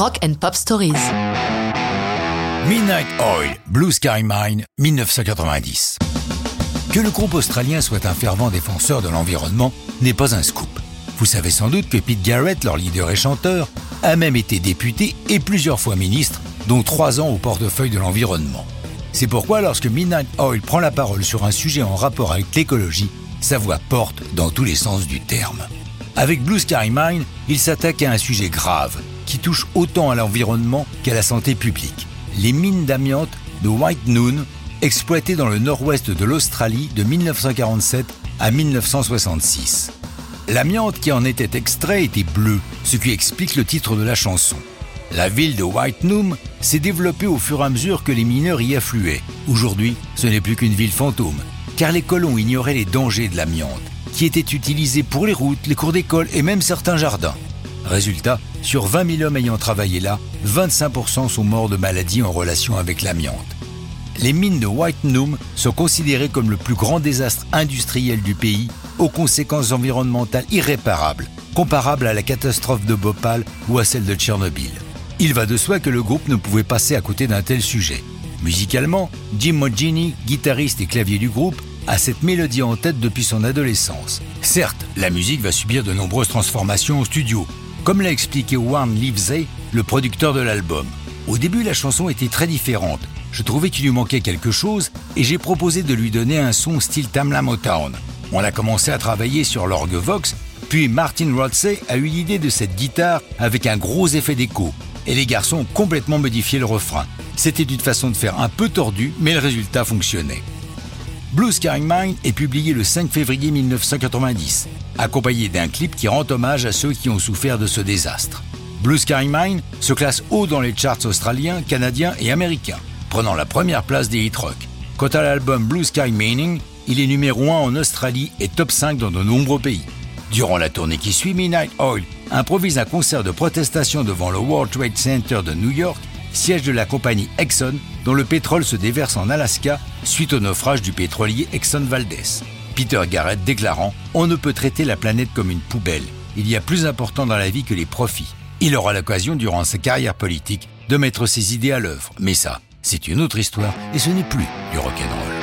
Rock and Pop Stories. Midnight Oil, Blue Sky Mine, 1990. Que le groupe australien soit un fervent défenseur de l'environnement n'est pas un scoop. Vous savez sans doute que Pete Garrett, leur leader et chanteur, a même été député et plusieurs fois ministre, dont trois ans au portefeuille de l'environnement. C'est pourquoi lorsque Midnight Oil prend la parole sur un sujet en rapport avec l'écologie, sa voix porte dans tous les sens du terme. Avec Blue Sky Mine, il s'attaque à un sujet grave qui touche autant à l'environnement qu'à la santé publique. Les mines d'amiante de White Noon, exploitées dans le nord-ouest de l'Australie de 1947 à 1966. L'amiante qui en était extrait était bleue, ce qui explique le titre de la chanson. La ville de White Noom s'est développée au fur et à mesure que les mineurs y affluaient. Aujourd'hui, ce n'est plus qu'une ville fantôme, car les colons ignoraient les dangers de l'amiante, qui était utilisée pour les routes, les cours d'école et même certains jardins. Résultat, sur 20 000 hommes ayant travaillé là, 25% sont morts de maladies en relation avec l'amiante. Les mines de White Noom sont considérées comme le plus grand désastre industriel du pays aux conséquences environnementales irréparables, comparables à la catastrophe de Bhopal ou à celle de Tchernobyl. Il va de soi que le groupe ne pouvait passer à côté d'un tel sujet. Musicalement, Jim Mogini, guitariste et clavier du groupe, a cette mélodie en tête depuis son adolescence. Certes, la musique va subir de nombreuses transformations au studio, comme l'a expliqué Warren Livesey, le producteur de l'album. Au début, la chanson était très différente. Je trouvais qu'il lui manquait quelque chose et j'ai proposé de lui donner un son style Tamla Motown. On a commencé à travailler sur l'orgue Vox, puis Martin Rodsey a eu l'idée de cette guitare avec un gros effet d'écho, et les garçons ont complètement modifié le refrain. C'était une façon de faire un peu tordue, mais le résultat fonctionnait. Blue Sky Mine est publié le 5 février 1990, accompagné d'un clip qui rend hommage à ceux qui ont souffert de ce désastre. Blue Sky Mine se classe haut dans les charts australiens, canadiens et américains, prenant la première place des hit rock. Quant à l'album Blue Sky Meaning, il est numéro 1 en Australie et top 5 dans de nombreux pays. Durant la tournée qui suit, Midnight Oil improvise un concert de protestation devant le World Trade Center de New York, siège de la compagnie Exxon, dont le pétrole se déverse en Alaska suite au naufrage du pétrolier Exxon Valdez. Peter Garrett déclarant On ne peut traiter la planète comme une poubelle. Il y a plus important dans la vie que les profits. Il aura l'occasion, durant sa carrière politique, de mettre ses idées à l'œuvre. Mais ça, c'est une autre histoire et ce n'est plus du rock'n'roll.